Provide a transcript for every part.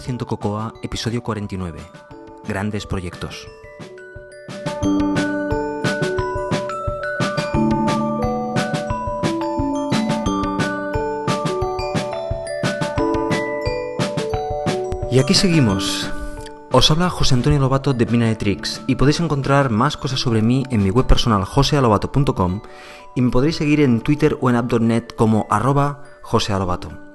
100% Cocoa, episodio 49. Grandes proyectos. Y aquí seguimos. Os habla José Antonio Lobato de Mina de Tricks y podéis encontrar más cosas sobre mí en mi web personal josealobato.com y me podréis seguir en Twitter o en app.net como arroba josealobato.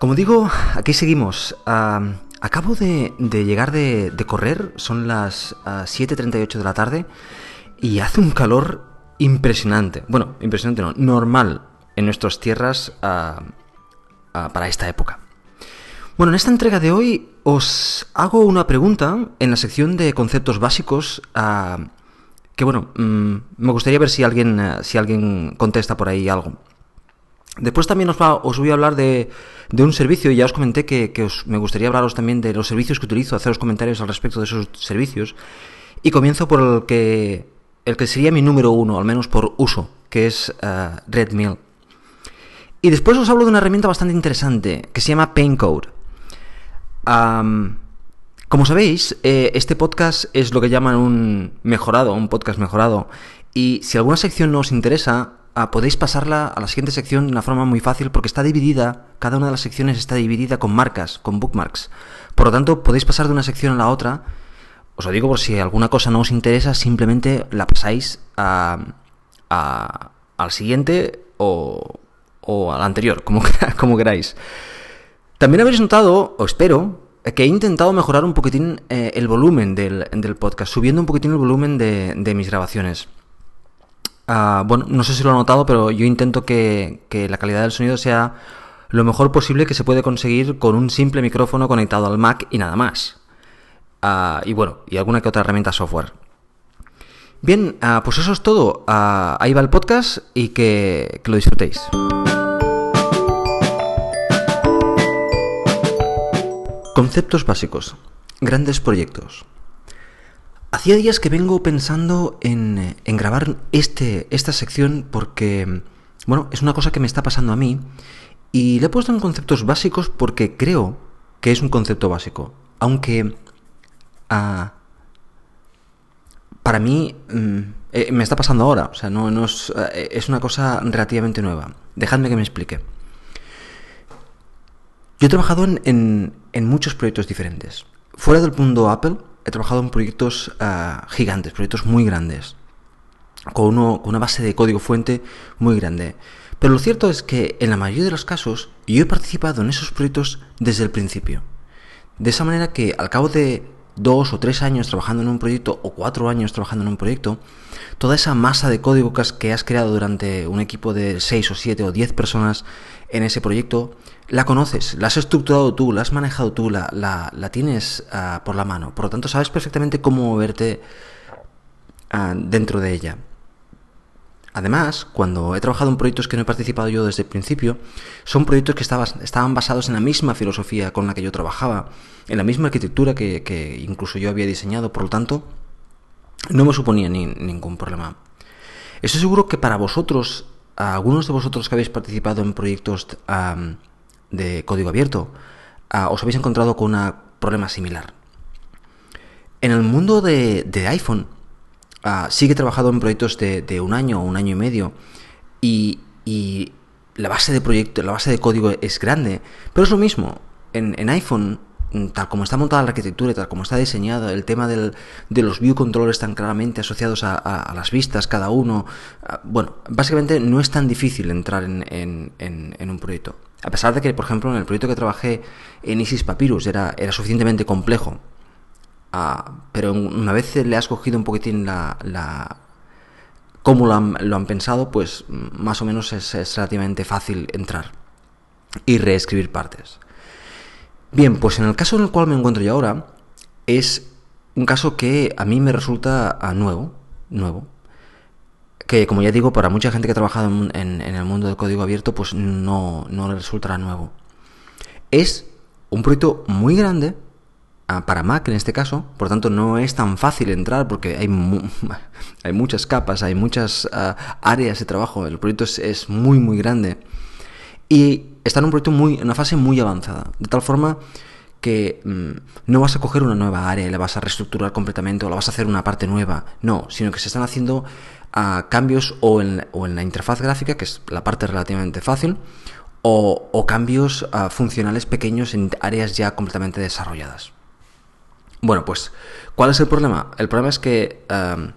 Como digo, aquí seguimos. Ah, acabo de, llegar de, correr, son las 7.38 ah, de la tarde y hace un calor impresionante. Bueno, impresionante no, normal en nuestras tierras ah, para esta época. Bueno, en esta entrega de hoy os hago una pregunta en la sección de conceptos básicos que bueno, mm, me gustaría ver si alguien, si alguien contesta por ahí algo. Después también os, os voy a hablar de, un servicio, ya os comenté que, me gustaría hablaros también de los servicios que utilizo, haceros comentarios al respecto de esos servicios. Y comienzo por el que, el que sería mi número uno, al menos por uso, que es uh, Redmill. Y después os hablo de una herramienta bastante interesante que se llama Paincode. como sabéis, eh, este podcast es lo que llaman un mejorado, un podcast mejorado. Y si alguna sección no os interesa, podéis pasarla a la siguiente sección de una forma muy fácil porque está dividida, cada una de las secciones está dividida con marcas, con bookmarks. Por lo tanto, podéis pasar de una sección a la otra. Os lo digo por si alguna cosa no os interesa, simplemente la pasáis a, al siguiente o, al anterior, como, queráis. También habéis notado, o espero, que he intentado mejorar un poquitín eh, el volumen del, podcast, subiendo un poquitín el volumen de mis grabaciones. Ah, bueno, no sé si lo ha notado, pero yo intento que, la calidad del sonido sea lo mejor posible que se puede conseguir con un simple micrófono conectado al Mac y nada más. Ah, y bueno, y alguna que otra herramienta software. Bien, ah, pues eso es todo. ahí va el podcast y que lo disfrutéis. Conceptos básicos. Grandes proyectos. Hacía días que vengo pensando en, grabar este, esta sección porque, bueno, es una cosa que me está pasando a mí y le he puesto en conceptos básicos porque creo que es un concepto básico. Aunque ah, para mí mm, eh, me está pasando ahora, o sea, no, es, eh, es, una cosa relativamente nueva. Dejadme que me explique. Yo he trabajado en muchos proyectos diferentes. Fuera del mundo Apple, he trabajado en proyectos ah, gigantes, proyectos muy grandes, con, una base de código fuente muy grande. Pero lo cierto es que en la mayoría de los casos yo he participado en esos proyectos desde el principio. De esa manera que al cabo de dos o tres años trabajando en un proyecto o cuatro años trabajando en un proyecto, toda esa masa de código que has creado durante un equipo de seis o siete o diez personas en ese proyecto, la conoces, la has estructurado tú, la has manejado tú, la, la, tienes ah, por la mano. Por lo tanto, sabes perfectamente cómo moverte ah, dentro de ella. Además, cuando he trabajado en proyectos que no he participado yo desde el principio, son proyectos que estaban basados en la misma filosofía con la que yo trabajaba, en la misma arquitectura que, incluso yo había diseñado, por lo tanto, no me suponía ningún problema. Estoy seguro que para vosotros, algunos de vosotros que habéis participado en proyectos de código abierto, os habéis encontrado con un problema similar. En el mundo de, iPhone, sigue trabajando en proyectos de, un año o un año y medio y, la base de proyecto, la base de código es grande, pero es lo mismo. En, iPhone, tal como está montada la arquitectura y tal como está diseñada, el tema de los view controllers tan claramente asociados a, las vistas cada uno, bueno, básicamente no es tan difícil entrar en un proyecto. A pesar de que, por ejemplo, en el proyecto que trabajé en Isis Papyrus era, era suficientemente complejo, ah, pero una vez le has cogido un poquitín la, la cómo lo han, pensado, pues más o menos es, relativamente fácil entrar y reescribir partes. Bien, pues en el caso en el cual me encuentro yo ahora, es un caso que a mí me resulta ah, nuevo, nuevo, que como ya digo, para mucha gente que ha trabajado en, el mundo del código abierto, pues no, no le resultará nuevo. Es un proyecto muy grande, ah, para Mac en este caso, por tanto no es tan fácil entrar porque hay, hay muchas capas, hay muchas ah, áreas de trabajo, el proyecto es, muy muy grande. Y está en un proyecto muy, en una fase muy avanzada, de tal forma que mm, no vas a coger una nueva área y la vas a reestructurar completamente o la vas a hacer una parte nueva, no, sino que se están haciendo ah, cambios o en, o en, la interfaz gráfica, que es la parte relativamente fácil, o, cambios ah, funcionales pequeños en áreas ya completamente desarrolladas. Bueno, pues, ¿cuál es el problema? El problema es que ah,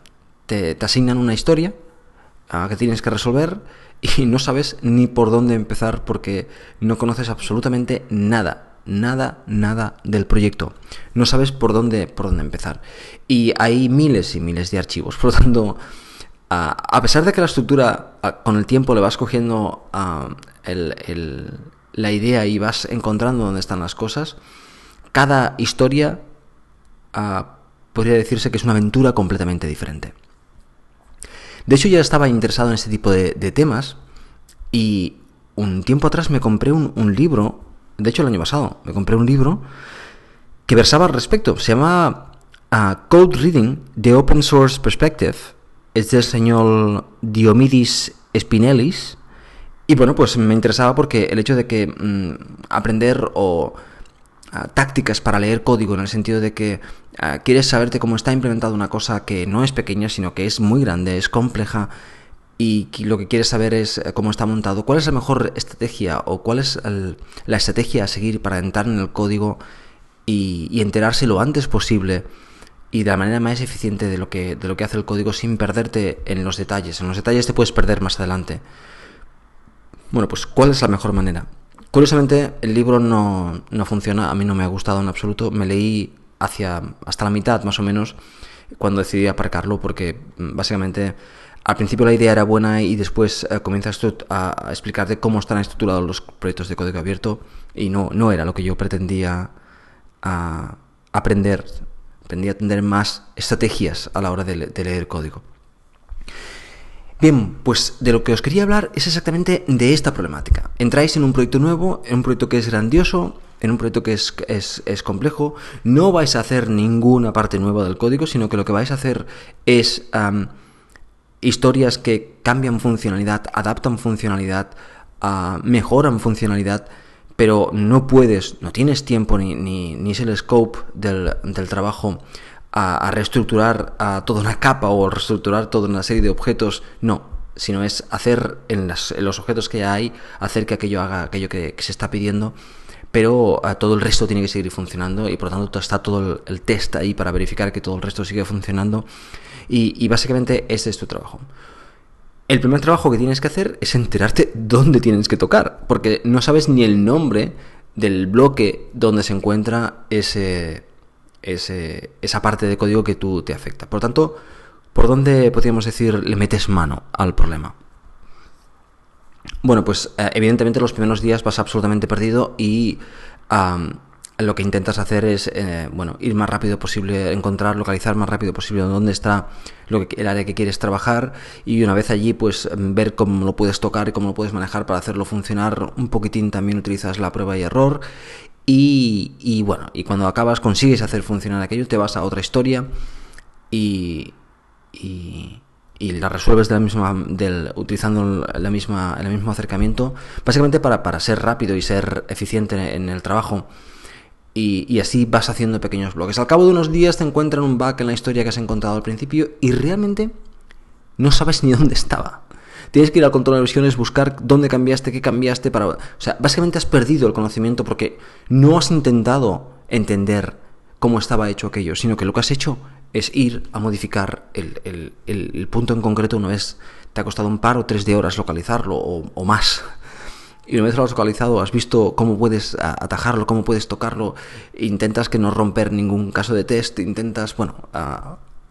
te, asignan una historia que tienes que resolver y no sabes ni por dónde empezar porque no conoces absolutamente nada nada, nada del proyecto. No sabes por dónde, por dónde empezar. Y hay miles y miles de archivos. Por lo tanto, a pesar de que la estructura con el tiempo le vas cogiendo la idea y vas encontrando dónde están las cosas, cada historia podría decirse que es una aventura completamente diferente. De hecho, ya estaba interesado en este tipo de, temas y un tiempo atrás me compré un libro de hecho el año pasado, me compré un libro que versaba al respecto. Se llama uh, Code Reading, The Open Source Perspective. Es del señor Diomidis Spinellis. Y bueno, pues me interesaba porque el hecho de que mm, aprender o uh, tácticas para leer código en el sentido de que uh, quieres saberte cómo está implementada una cosa que no es pequeña, sino que es muy grande, es compleja y lo que quieres saber es eh, cómo está montado, cuál es la mejor estrategia o cuál es la estrategia a seguir para entrar en el código y, enterarse lo antes posible y de la manera más eficiente de lo, que, de lo que hace el código sin perderte en los detalles. En los detalles te puedes perder más adelante. Bueno, pues ¿cuál es la mejor manera? Curiosamente, el libro no, no funciona, a mí no me ha gustado en absoluto. Me leí hacia hasta la mitad más o menos cuando decidí aparcarlo porque mm, básicamente al principio la idea era buena y después eh, comienzas a, explicarte cómo están estructurados los proyectos de código abierto y no, no era lo que yo pretendía aprender. Pretendía aprender más estrategias a la hora de, leer código. Bien, pues de lo que os quería hablar es exactamente de esta problemática. Entráis en un proyecto nuevo, en un proyecto que es grandioso, en un proyecto que es, es, complejo, no vais a hacer ninguna parte nueva del código, sino que lo que vais a hacer es historias que cambian funcionalidad, adaptan funcionalidad, ah, mejoran funcionalidad, pero no puedes, no tienes tiempo ni, ni, es el scope del, trabajo a, reestructurar a toda una capa o reestructurar toda una serie de objetos, no, sino es hacer en, los objetos que ya hay, hacer que aquello haga aquello que, se está pidiendo, pero ah, todo el resto tiene que seguir funcionando y por lo tanto está todo el test ahí para verificar que todo el resto sigue funcionando y, básicamente ese es tu trabajo. El primer trabajo que tienes que hacer es enterarte dónde tienes que tocar, porque no sabes ni el nombre del bloque donde se encuentra ese, esa parte de código que tú te afecta. Por lo tanto, ¿por dónde podríamos decir le metes mano al problema? Bueno, pues eh, evidentemente los primeros días vas absolutamente perdido y lo que intentas hacer es eh, bueno ir más rápido posible encontrar localizar más rápido posible dónde está el área que quieres trabajar y una vez allí pues ver cómo lo puedes tocar y cómo lo puedes manejar para hacerlo funcionar un poquitín también utilizas la prueba y error y, y bueno y cuando acabas consigues hacer funcionar aquello te vas a otra historia y, y y la resuelves de la misma, del, utilizando la misma, el mismo acercamiento, básicamente para, para ser rápido y ser eficiente en el trabajo. Y, así vas haciendo pequeños bloques. Al cabo de unos días te encuentran un bug en la historia que has encontrado al principio y realmente no sabes ni dónde estaba. Tienes que ir al control de versiones, buscar dónde cambiaste, qué cambiaste para... O sea, básicamente has perdido el conocimiento porque no has intentado entender cómo estaba hecho aquello, sino que lo que has hecho es ir a modificar el, punto en concreto una vez te ha costado un par o tres de horas localizarlo o, más. Y una vez lo has localizado, has visto cómo puedes atajarlo, cómo puedes tocarlo, intentas que no romper ningún caso de test, intentas, bueno,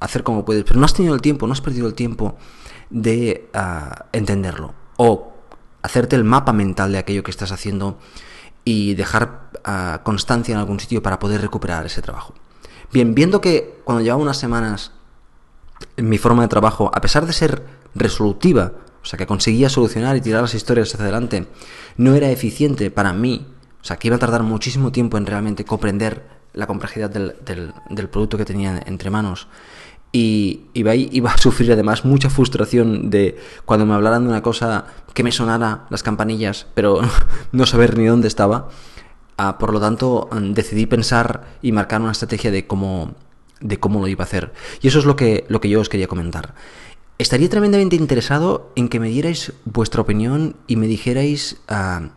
hacer como puedes, pero no has tenido el tiempo, no has perdido el tiempo de entenderlo o hacerte el mapa mental de aquello que estás haciendo y dejar constancia en algún sitio para poder recuperar ese trabajo. Bien, viendo que cuando llevaba unas semanas mi forma de trabajo, a pesar de ser resolutiva, o sea, que conseguía solucionar y tirar las historias hacia adelante, no era eficiente para mí, o sea, que iba a tardar muchísimo tiempo en realmente comprender la complejidad del, del, producto que tenía entre manos y iba, a sufrir además mucha frustración de cuando me hablaran de una cosa que me sonara las campanillas, pero no saber ni dónde estaba. Ah, por lo tanto, mm, decidí pensar y marcar una estrategia de cómo, de cómo lo iba a hacer. Y eso es lo que, lo que yo os quería comentar. Estaría tremendamente interesado en que me dierais vuestra opinión y me dijerais ah,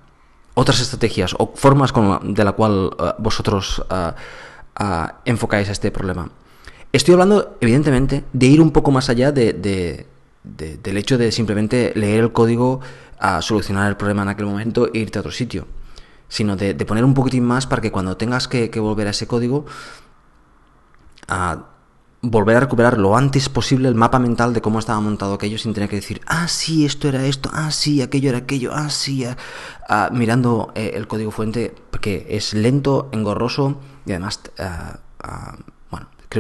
otras estrategias o formas con de la cual ah, vosotros enfocáis a este problema. Estoy hablando, evidentemente, de ir un poco más allá de, del hecho de simplemente leer el código a solucionar el problema en aquel momento e irte a otro sitio, sino de, poner un poquitín más para que cuando tengas que, volver a ese código, a volver a recuperar lo antes posible el mapa mental de cómo estaba montado aquello sin tener que decir, ah, sí, esto era esto, ah, sí, aquello era aquello, ah, sí, ah", ah, mirando eh, el código fuente, que es lento, engorroso y además ah,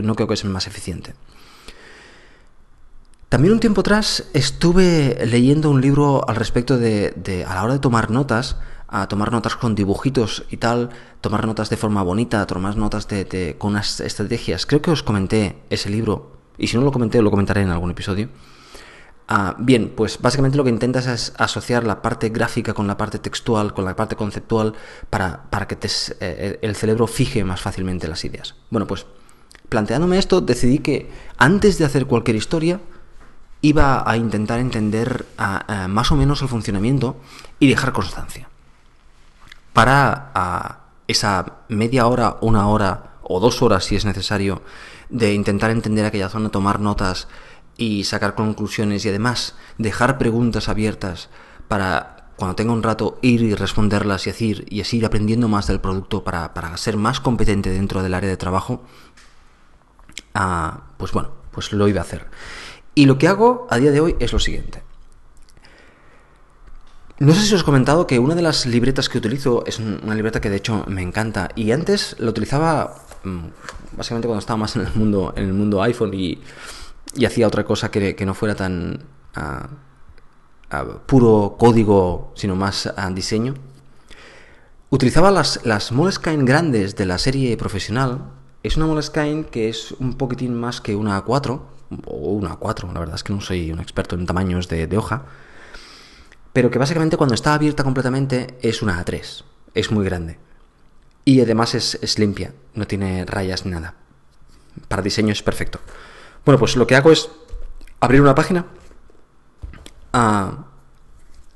no creo que es el más eficiente. También un tiempo atrás estuve leyendo un libro al respecto de, a la hora de tomar notas, a tomar notas con dibujitos y tal, tomar notas de forma bonita, tomar notas con unas estrategias. Creo que os comenté ese libro, y si no lo comenté, lo comentaré en algún episodio. Ah, bien, pues básicamente lo que intentas es asociar la parte gráfica con la parte textual, con la parte conceptual, para, para que eh, el cerebro fije más fácilmente las ideas. Bueno, pues planteándome esto, decidí que antes de hacer cualquier historia, iba a intentar entender más o menos el funcionamiento y dejar constancia. Para esa media hora, una hora o dos horas, si es necesario, de intentar entender aquella zona, tomar notas y sacar conclusiones y además dejar preguntas abiertas para cuando tenga un rato ir y responderlas y decir y así ir aprendiendo más del producto para, para ser más competente dentro del área de trabajo, pues bueno, pues lo iba a hacer. Y lo que hago a día de hoy es lo siguiente. No sé si os he comentado que una de las libretas que utilizo es una libreta que de hecho me encanta y antes la utilizaba mm, básicamente cuando estaba más en el mundo, en el mundo iPhone y, hacía otra cosa que, no fuera tan ah, ah, puro código, sino más ah, diseño. Utilizaba las, las Moleskine grandes de la serie profesional es una Moleskine que es un poquitín más que una A4, o una A4, la verdad es que no soy un experto en tamaños de, hoja, pero que básicamente cuando está abierta completamente es una A3, es muy grande. Y además es, limpia, no tiene rayas ni nada. Para diseño es perfecto. Bueno, pues lo que hago es abrir una página ah,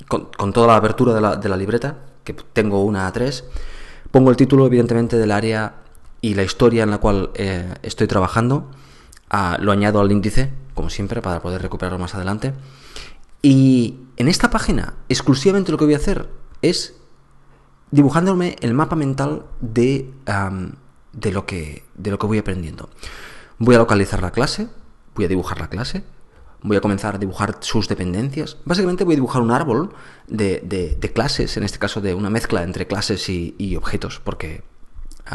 con, toda la abertura de la, de la libreta, que tengo una A3, pongo el título evidentemente del área y la historia en la cual eh, estoy trabajando. Ah, lo añado al índice, como siempre, para poder recuperarlo más adelante. Y en esta página, exclusivamente lo que voy a hacer es dibujándome el mapa mental de, de, lo que, de lo que voy aprendiendo. Voy a localizar la clase, voy a dibujar la clase, voy a comenzar a dibujar sus dependencias. Básicamente voy a dibujar un árbol de, de, clases, en este caso de una mezcla entre clases y, objetos, porque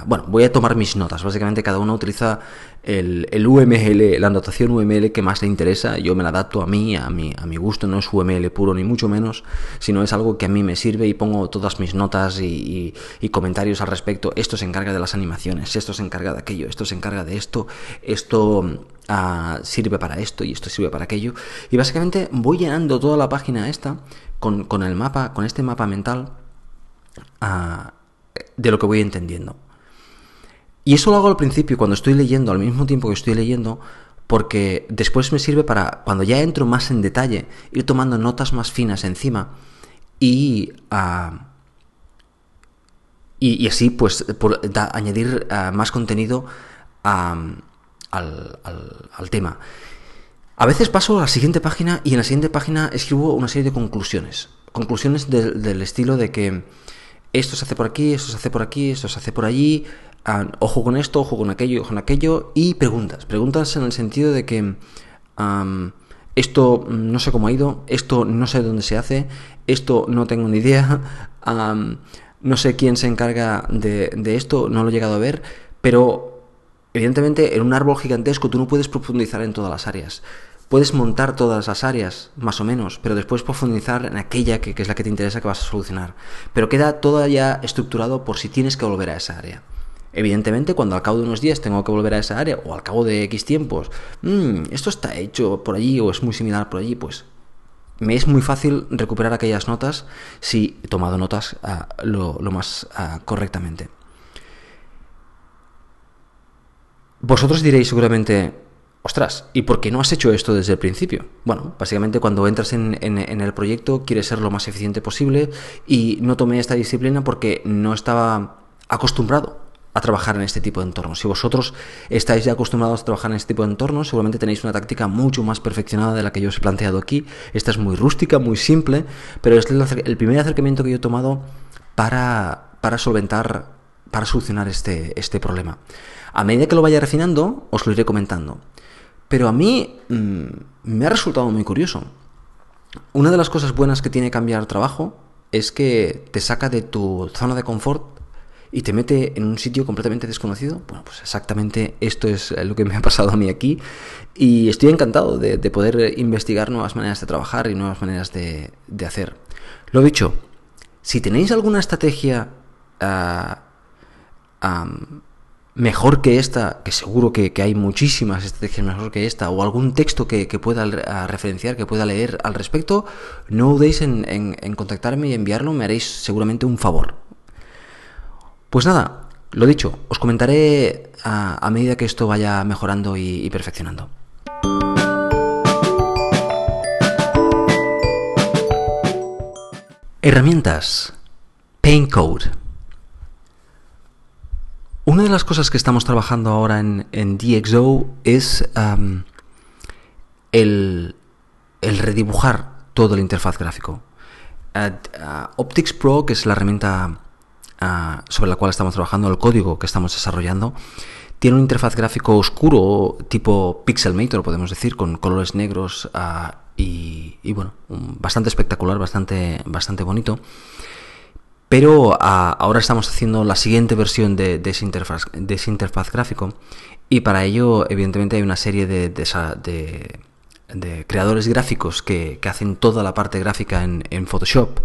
bueno, voy a tomar mis notas. Básicamente cada uno utiliza el, UML, la anotación UML que más le interesa. Yo me la adapto a mí, a mi, a mi gusto. No es UML puro ni mucho menos, sino es algo que a mí me sirve y pongo todas mis notas y, comentarios al respecto. Esto se encarga de las animaciones, esto se encarga de aquello, esto se encarga de esto, esto ah, sirve para esto y esto sirve para aquello. Y básicamente voy llenando toda la página esta con, el mapa, con este mapa mental ah, de lo que voy entendiendo. Y eso lo hago al principio, cuando estoy leyendo, al mismo tiempo que estoy leyendo, porque después me sirve para, cuando ya entro más en detalle, ir tomando notas más finas encima y, ah, y, así pues añadir ah, más contenido al, tema. A veces paso a la siguiente página y en la siguiente página escribo una serie de conclusiones. Conclusiones del estilo de que esto se hace por aquí, esto se hace por aquí, esto se hace por allí, ojo con esto, ojo con aquello, ojo con aquello, y preguntas. Preguntas en el sentido de que esto no sé cómo ha ido, esto no sé dónde se hace, esto no tengo ni idea, no sé quién se encarga de, de esto, no lo he llegado a ver, pero evidentemente en un árbol gigantesco tú no puedes profundizar en todas las áreas. Puedes montar todas las áreas, más o menos, pero después profundizar en aquella que, que, es la que te interesa que vas a solucionar. Pero queda todo ya estructurado por si tienes que volver a esa área. Evidentemente, cuando al cabo de unos días tengo que volver a esa área o al cabo de X tiempos, mmm, esto está hecho por allí o es muy similar por allí, pues me es muy fácil recuperar aquellas notas si he tomado notas uh, lo, más uh, correctamente. Vosotros diréis seguramente, ostras, ¿y por qué no has hecho esto desde el principio? Bueno, básicamente cuando entras en, en, en, el proyecto quieres ser lo más eficiente posible y no tomé esta disciplina porque no estaba acostumbrado a trabajar en este tipo de entornos. Si vosotros estáis ya acostumbrados a trabajar en este tipo de entornos, seguramente tenéis una táctica mucho más perfeccionada de la que yo os he planteado aquí. Esta es muy rústica, muy simple, pero es el primer acercamiento que yo he tomado para, para solventar, para solucionar este, este problema. A medida que lo vaya refinando, os lo iré comentando. Pero a mí mmm, me ha resultado muy curioso. Una de las cosas buenas que tiene cambiar trabajo es que te saca de tu zona de confort y te mete en un sitio completamente desconocido. Bueno, pues exactamente esto es lo que me ha pasado a mí aquí y estoy encantado de, de poder investigar nuevas maneras de trabajar y nuevas maneras de, hacer. Lo dicho, si tenéis alguna estrategia uh, um, mejor que esta, que seguro que, hay muchísimas estrategias mejor que esta, o algún texto que, pueda referenciar, que pueda leer al respecto, no dudéis en, contactarme y enviarlo, me haréis seguramente un favor. Pues nada, lo dicho, os comentaré a, medida que esto vaya mejorando y, perfeccionando. Herramientas. Paincode. Una de las cosas que estamos trabajando ahora en, DxO es el, redibujar todo el interfaz gráfico. Uh, Optics Pro, que es la herramienta uh, sobre la cual estamos trabajando, el código que estamos desarrollando, tiene un interfaz gráfico oscuro, tipo Pixelmator, podemos decir, con colores negros y, y, bueno, bastante espectacular, bastante, bastante bonito. Pero a, ahora estamos haciendo la siguiente versión de, de, ese interfaz, de, interfaz, gráfico y para ello evidentemente hay una serie de, creadores gráficos que, que, hacen toda la parte gráfica en, Photoshop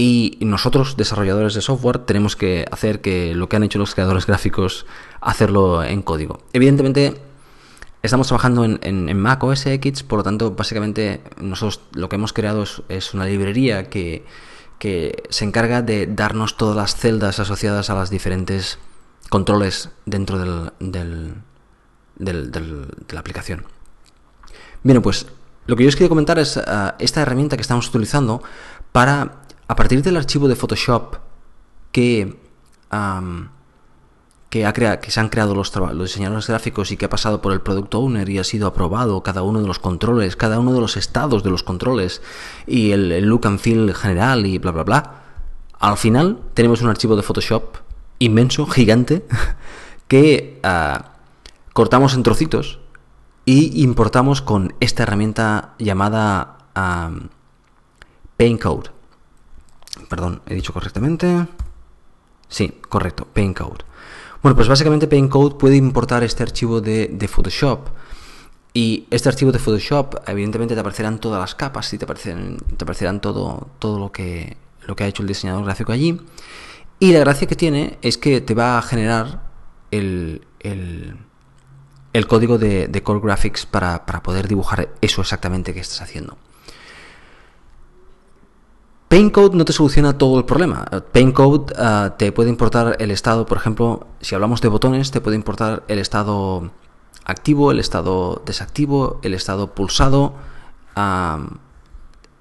y nosotros desarrolladores de software tenemos que hacer que lo que han hecho los creadores gráficos hacerlo en código. Evidentemente estamos trabajando en, en, Mac OS X, por lo tanto básicamente nosotros lo que hemos creado es, una librería que que se encarga de darnos todas las celdas asociadas a las diferentes controles dentro del, del, del, de la aplicación. Bien, pues lo que yo os quiero comentar es uh, esta herramienta que estamos utilizando para, a partir del archivo de Photoshop que que, ha que se han creado los, los, diseñadores gráficos y que ha pasado por el Product Owner y ha sido aprobado cada uno de los controles, cada uno de los estados de los controles y el, look and feel general y bla bla bla. Al final tenemos un archivo de Photoshop inmenso, gigante, que uh, cortamos en trocitos y importamos con esta herramienta llamada um, Paincode. Perdón, he dicho correctamente. Sí, correcto, Paincode. Bueno, pues básicamente Paincode puede importar este archivo de, Photoshop. Y este archivo de Photoshop, evidentemente, te aparecerán todas las capas y te aparecerán, te aparecerán todo, todo lo, que, lo que ha hecho el diseñador gráfico allí. Y la gracia que tiene es que te va a generar el, el, el código de, de, Core Graphics para, para poder dibujar eso exactamente que estás haciendo. Paincode no te soluciona todo el problema. Paincode uh, te puede importar el estado, por ejemplo, si hablamos de botones, te puede importar el estado activo, el estado desactivo, el estado pulsado, uh,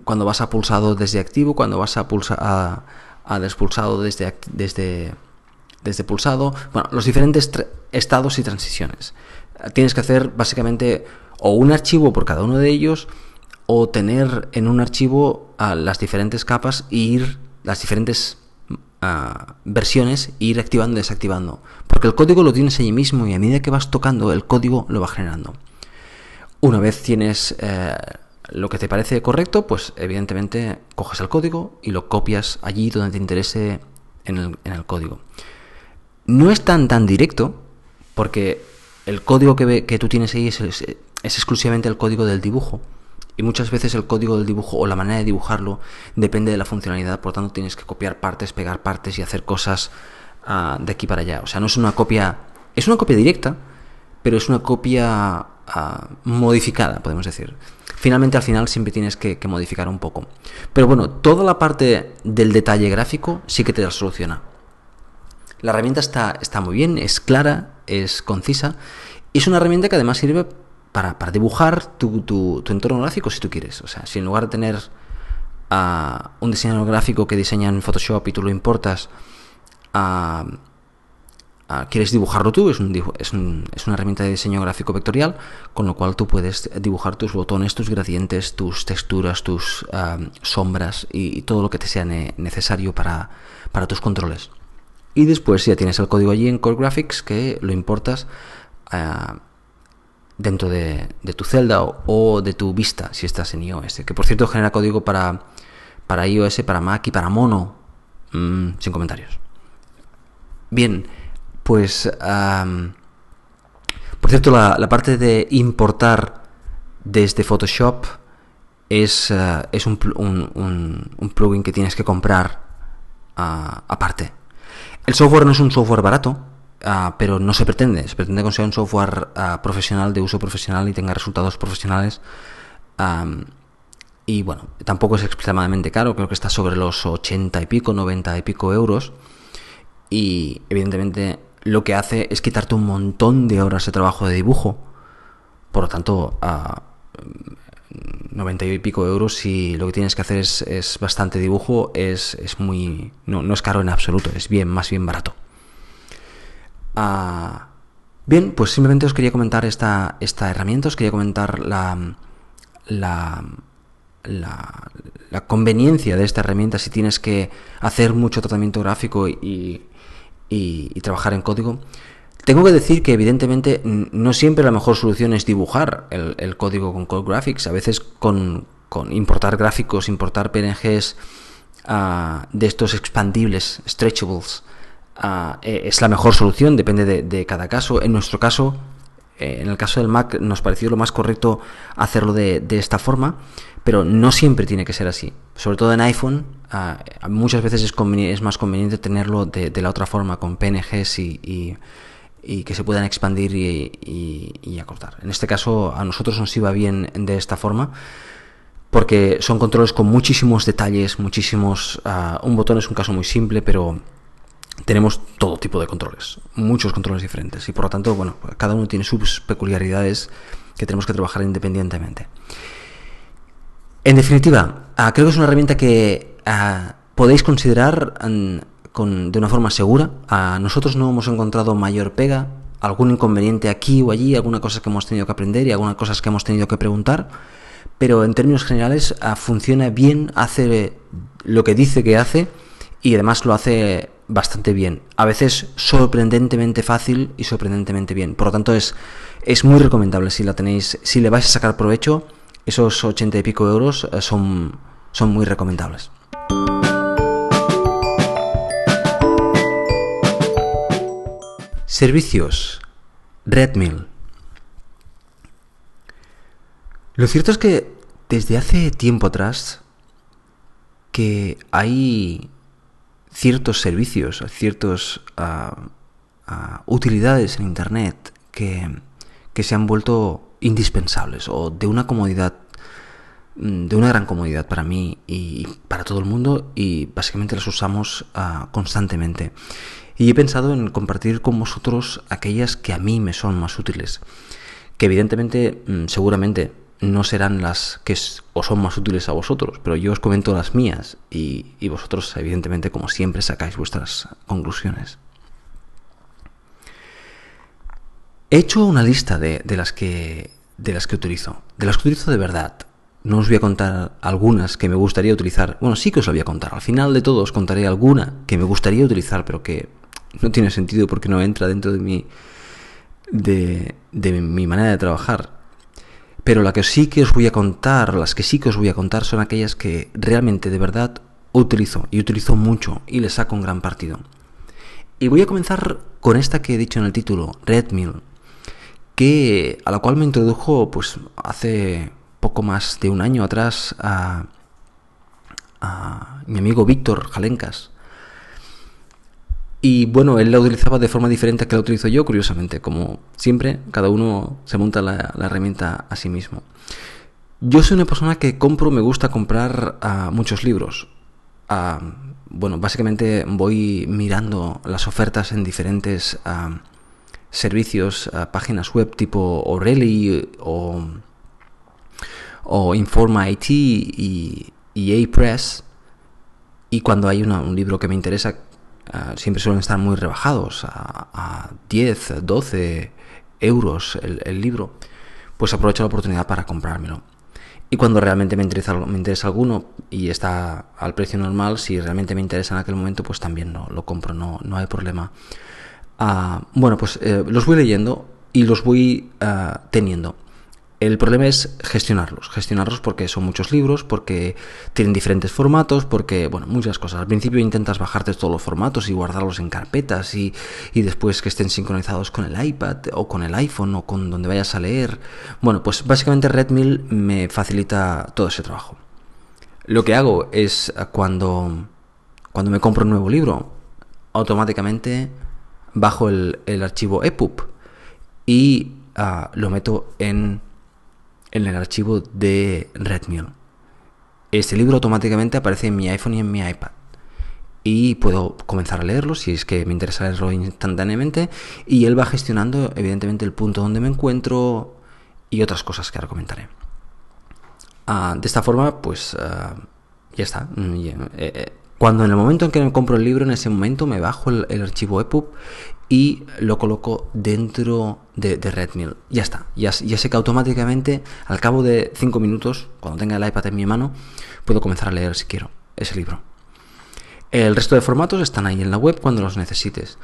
cuando vas a pulsado desde activo, cuando vas a, pulsa, a, a despulsado desde, desde, desde pulsado, bueno, los diferentes estados y transiciones. Tienes que hacer básicamente o un archivo por cada uno de ellos, o tener en un archivo las diferentes capas e ir, las diferentes uh, versiones, e ir activando y desactivando. Porque el código lo tienes allí mismo y a medida que vas tocando, el código lo va generando. Una vez tienes eh, lo que te parece correcto, pues evidentemente coges el código y lo copias allí donde te interese en el, código. No es tan tan directo, porque el código que, que tú tienes ahí es, es exclusivamente el código del dibujo y muchas veces el código del dibujo o la manera de dibujarlo depende de la funcionalidad, por tanto tienes que copiar partes, pegar partes y hacer cosas ah, de aquí para allá. O sea, no es una copia, es una copia directa, pero es una copia ah, modificada, podemos decir. Finalmente, al final siempre tienes que, modificar un poco. Pero bueno, toda la parte del detalle gráfico sí que te la soluciona. La herramienta está, está muy bien, es clara, es concisa. Y es una herramienta que además sirve para, dibujar tu, entorno gráfico si tú quieres. O sea, si en lugar de tener a un diseñador gráfico que diseña en Photoshop y tú lo importas, quieres dibujarlo tú, es, un, una herramienta de diseño gráfico vectorial, con lo cual tú puedes dibujar tus botones, tus gradientes, tus texturas, tus sombras y, todo lo que te sea necesario para, para, tus controles. Y después ya tienes el código allí en Core Graphics que lo importas dentro de, tu celda o, de tu vista si estás en iOS. Que por cierto genera código para, para iOS, para Mac y para Mono. Mm, sin comentarios. Bien, pues... por cierto, la, parte de importar desde Photoshop es, eh, es un, un, plugin que tienes que comprar ah, aparte. El software no es un software barato, Ah, pero no se pretende, se pretende sea un software ah, profesional, de uso profesional y tenga resultados profesionales. y bueno, tampoco es extremadamente caro, creo que está sobre los 80 y pico, 90 y pico euros. Y evidentemente lo que hace es quitarte un montón de horas de trabajo de dibujo. Por lo tanto, a 90 y pico euros, si lo que tienes que hacer es, es bastante dibujo, es, es muy. No, no es caro en absoluto, es bien, más bien barato. Ah, bien, pues simplemente os quería comentar esta, esta herramienta, os quería comentar la, la, la, conveniencia de esta herramienta si tienes que hacer mucho tratamiento gráfico y, y, trabajar en código. Tengo que decir que evidentemente no siempre la mejor solución es dibujar el, código con Code Graphics. A veces con, con importar gráficos, importar PNGs ah, de estos expandibles, stretchables, Eh, es la mejor solución, depende de, cada caso. En nuestro caso, eh, en el caso del Mac, nos pareció lo más correcto hacerlo de, esta forma, pero no siempre tiene que ser así. Sobre todo en iPhone, ah, muchas veces es, más conveniente tenerlo de, la otra forma, con PNGs y, que se puedan expandir y, acortar. En este caso, a nosotros nos iba bien de esta forma porque son controles con muchísimos detalles, muchísimos... Ah, un botón es un caso muy simple, pero tenemos todo tipo de controles, muchos controles diferentes y por lo tanto, bueno, cada uno tiene sus peculiaridades que tenemos que trabajar independientemente. En definitiva, ah, creo que es una herramienta que ah, podéis considerar mm, de una forma segura. Ah, nosotros no hemos encontrado mayor pega, algún inconveniente aquí o allí, alguna cosa que hemos tenido que aprender y algunas cosas que hemos tenido que preguntar, pero en términos generales funciona bien, hace lo que dice que hace y además lo hace bastante bien. A veces sorprendentemente fácil y sorprendentemente bien. Por lo tanto, es, es muy recomendable si la tenéis, si le vais a sacar provecho, esos ochenta y pico euros eh, son, son muy recomendables. Servicios. Redmill. Lo cierto es que desde hace tiempo atrás que hay ciertos servicios, ciertas ah, ah, utilidades en Internet que, se han vuelto indispensables o de una comodidad, mm, de una gran comodidad para mí y para todo el mundo y básicamente las usamos ah, constantemente. Y he pensado en compartir con vosotros aquellas que a mí me son más útiles, que evidentemente, mm, seguramente no serán las que os son más útiles a vosotros, pero yo os comento las mías y, vosotros, evidentemente, como siempre, sacáis vuestras conclusiones. He hecho una lista de, las que, de las que utilizo, de las que utilizo de verdad. No os voy a contar algunas que me gustaría utilizar. Bueno, sí que os lo voy a contar. Al final de todo os contaré alguna que me gustaría utilizar, pero que no tiene sentido porque no entra dentro de mi, de, de mi manera de trabajar. Pero la que sí que os voy a contar, las que sí que os voy a contar son aquellas que realmente de verdad utilizo y utilizo mucho y le saco un gran partido. Y voy a comenzar con esta que he dicho en el título, Redmill, que a la cual me introdujo pues hace poco más de un año atrás a, a mi amigo Víctor Jalencas. Y bueno, él la utilizaba de forma diferente a que la utilizo yo, curiosamente. Como siempre, cada uno se monta la, herramienta a sí mismo. Yo soy una persona que compro, me gusta comprar ah, muchos libros. Ah, bueno, básicamente voy mirando las ofertas en diferentes ah, servicios, páginas web tipo O'Reilly o, o Informa IT y, y A-Press. Y cuando hay un libro que me interesa, Ah, siempre suelen estar muy rebajados, a, 10, 12 euros el, libro, pues aprovecho la oportunidad para comprármelo. Y cuando realmente me interesa, me interesa alguno y está al precio normal, si realmente me interesa en aquel momento, pues también no, lo compro, no, no hay problema. Ah, bueno, pues eh, los voy leyendo y los voy ah, teniendo. El problema es gestionarlos, gestionarlos porque son muchos libros, porque tienen diferentes formatos, porque, bueno, muchas cosas. Al principio intentas bajarte todos los formatos y guardarlos en carpetas y, después que estén sincronizados con el iPad o con el iPhone o con donde vayas a leer. Bueno, pues básicamente Redmill me facilita todo ese trabajo. Lo que hago es cuando, cuando me compro un nuevo libro, automáticamente bajo el, archivo EPUB y ah, lo meto en en el archivo de Redmill. Este libro automáticamente aparece en mi iPhone y en mi iPad. Y puedo comenzar a leerlo si es que me interesa leerlo instantáneamente. Y él va gestionando, evidentemente, el punto donde me encuentro y otras cosas que ahora comentaré. Ah, de esta forma, pues ah, ya está. Mm, eh, eh, cuando en el momento en que me compro el libro, en ese momento me bajo el, archivo EPUB y lo coloco dentro de, Redmill. Ya está. Ya, ya, sé que automáticamente, al cabo de 5 minutos, cuando tenga el iPad en mi mano, puedo comenzar a leer si quiero ese libro. El resto de formatos están ahí en la web cuando los necesites.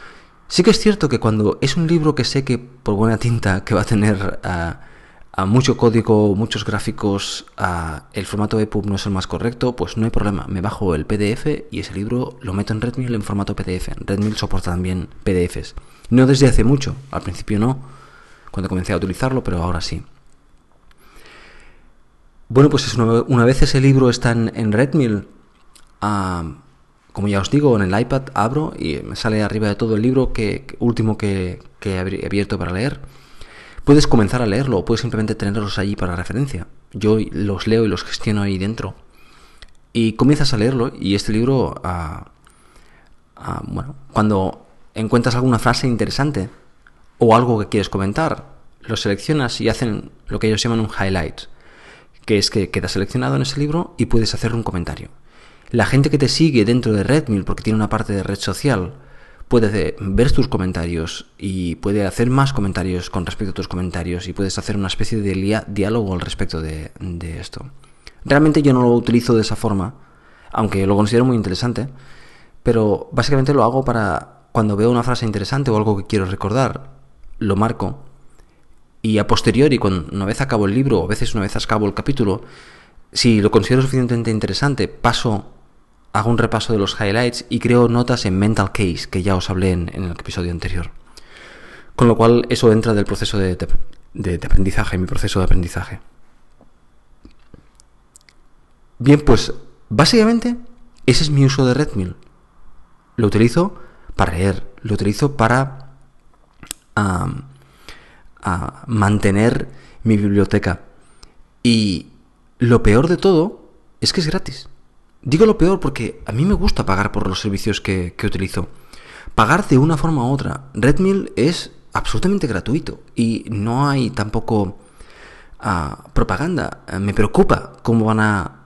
Sí que es cierto que cuando es un libro que sé que por buena tinta que va a tener... Ah, a mucho código, muchos gráficos, el formato EPUB no es el más correcto, pues no hay problema. Me bajo el PDF y ese libro lo meto en Redmill en formato PDF. Redmill soporta también PDFs. No desde hace mucho, al principio no, cuando comencé a utilizarlo, pero ahora sí. Bueno, pues una, vez ese libro está en, Redmill, como ya os digo, en el iPad abro y me sale arriba de todo el libro que, último que he abierto para leer Puedes comenzar a leerlo o puedes simplemente tenerlos allí para referencia. Yo los leo y los gestiono ahí dentro. Y comienzas a leerlo y este libro, ah, ah, bueno, cuando encuentras alguna frase interesante o algo que quieres comentar, lo seleccionas y hacen lo que ellos llaman un highlight, que es que queda seleccionado en ese libro y puedes hacer un comentario. La gente que te sigue dentro de Redmill, porque tiene una parte de red social, puede ver tus comentarios y puede hacer más comentarios con respecto a tus comentarios y puedes hacer una especie de diálogo al respecto de, esto. Realmente yo no lo utilizo de esa forma, aunque lo considero muy interesante, pero básicamente lo hago para cuando veo una frase interesante o algo que quiero recordar, lo marco y a posteriori, cuando una vez acabo el libro o a veces una vez acabo el capítulo, si lo considero suficientemente interesante, paso hago un repaso de los highlights y creo notas en Mental Case, que ya os hablé en, el episodio anterior. Con lo cual eso entra del proceso de, de, aprendizaje, mi proceso de aprendizaje. Bien, pues básicamente ese es mi uso de Redmill. Lo utilizo para leer, lo utilizo para mantener mi biblioteca. Y lo peor de todo es que es gratis. Digo lo peor porque a mí me gusta pagar por los servicios que, utilizo. Pagar de una forma u otra. Redmill es absolutamente gratuito y no hay tampoco ah, propaganda. Eh, me preocupa cómo van a,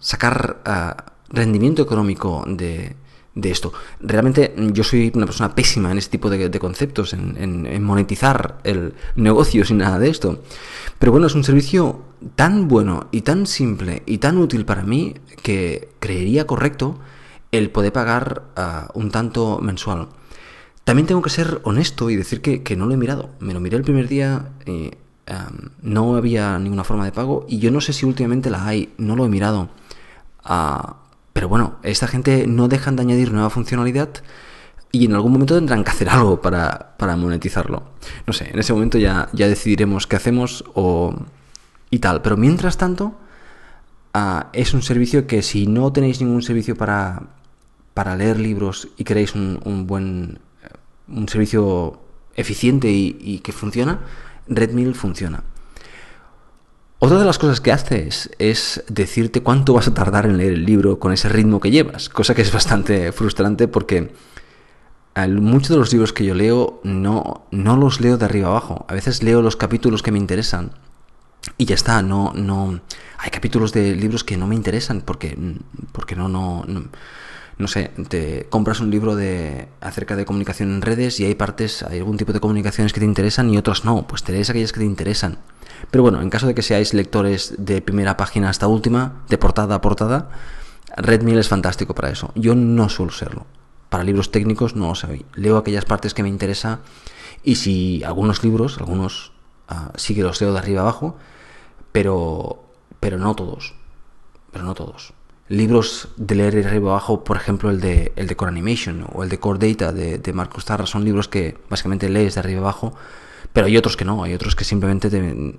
sacar ah, rendimiento económico de, de, esto. Realmente yo soy una persona pésima en este tipo de, conceptos, en, monetizar el negocio sin nada de esto. Pero bueno, es un servicio tan bueno y tan simple y tan útil para mí que creería correcto el poder pagar ah, un tanto mensual. También tengo que ser honesto y decir que, no lo he mirado. Me lo miré el primer día y no había ninguna forma de pago y yo no sé si últimamente la hay, no lo he mirado. Ah, pero bueno, esta gente no dejan de añadir nueva funcionalidad y en algún momento tendrán que hacer algo para, monetizarlo. No sé, en ese momento ya, ya decidiremos qué hacemos o, y tal. Pero mientras tanto, ah, es un servicio que si no tenéis ningún servicio para, para leer libros y queréis un, buen un servicio eficiente y, que funciona, Redmill funciona. Otra de las cosas que hace es, decirte cuánto vas a tardar en leer el libro con ese ritmo que llevas, cosa que es bastante frustrante porque muchos de los libros que yo leo no, no los leo de arriba abajo. A veces leo los capítulos que me interesan y ya está, no, no, hay capítulos de libros que no me interesan porque, porque no, no, no, sé, te compras un libro de acerca de comunicación en redes y hay partes, hay algún tipo de comunicaciones que te interesan y otras no, pues te lees aquellas que te interesan. Pero bueno, en caso de que seáis lectores de primera página hasta última, de portada a portada, Redmill es fantástico para eso. Yo no suelo serlo. Para libros técnicos no lo sé. Leo aquellas partes que me interesa y si algunos libros, algunos uh, sí que los leo de arriba abajo, pero, pero no todos. Pero no todos. Libros de leer de arriba abajo, por ejemplo, el de, el de Core Animation o el de Core Data de, de Marcos Tarra, son libros que básicamente lees de arriba abajo, pero hay otros que no, hay otros que simplemente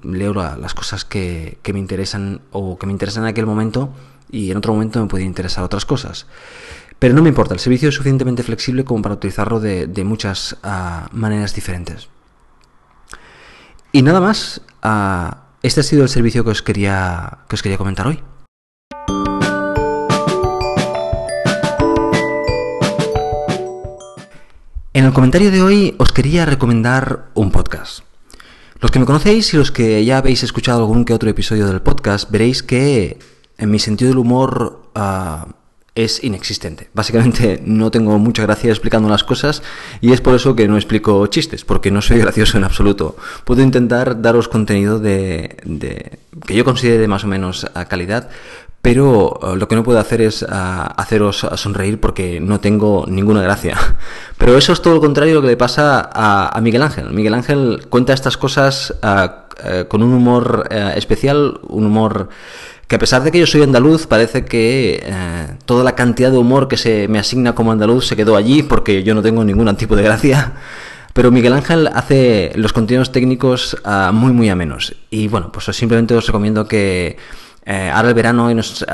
leo las cosas que, me interesan o que me interesan en aquel momento y en otro momento me pueden interesar otras cosas. Pero no me importa, el servicio es suficientemente flexible como para utilizarlo de, muchas ah, maneras diferentes. Y nada más, uh, este ha sido el servicio que os quería, que os quería comentar hoy. En el comentario de hoy os quería recomendar un podcast. Los que me conocéis y los que ya habéis escuchado algún que otro episodio del podcast, veréis que en mi sentido del humor ah, es inexistente. Básicamente no tengo mucha gracia explicando las cosas y es por eso que no explico chistes, porque no soy gracioso en absoluto. Puedo intentar daros contenido de, que yo considere de más o menos a calidad, pero eh, lo que no puedo hacer es ah, haceros sonreír porque no tengo ninguna gracia. Pero eso es todo lo contrario de lo que le pasa a, Miguel Ángel. Miguel Ángel cuenta estas cosas eh, con un humor eh, especial, un humor que a pesar de que yo soy andaluz, parece que eh, toda la cantidad de humor que se me asigna como andaluz se quedó allí porque yo no tengo ningún tipo de gracia. Pero Miguel Ángel hace los contenidos técnicos uh, muy, muy amenos. Y bueno, pues simplemente os recomiendo que eh, ahora el verano y nos,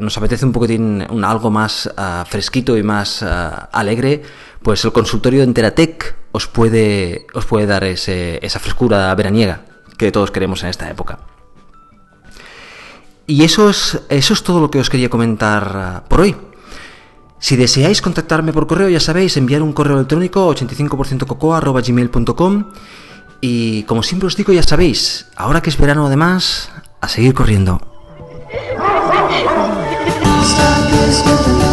nos, apetece un poquitín algo más fresquito y más alegre, pues el consultorio de Enteratec os puede, os puede dar ese, esa frescura veraniega que todos queremos en esta época. Y eso es, eso es todo lo que os quería comentar por hoy. Si deseáis contactarme por correo, ya sabéis, enviar un correo electrónico 85%cocoa.gmail.com y como siempre os digo, ya sabéis, ahora que es verano además, a seguir corriendo. Just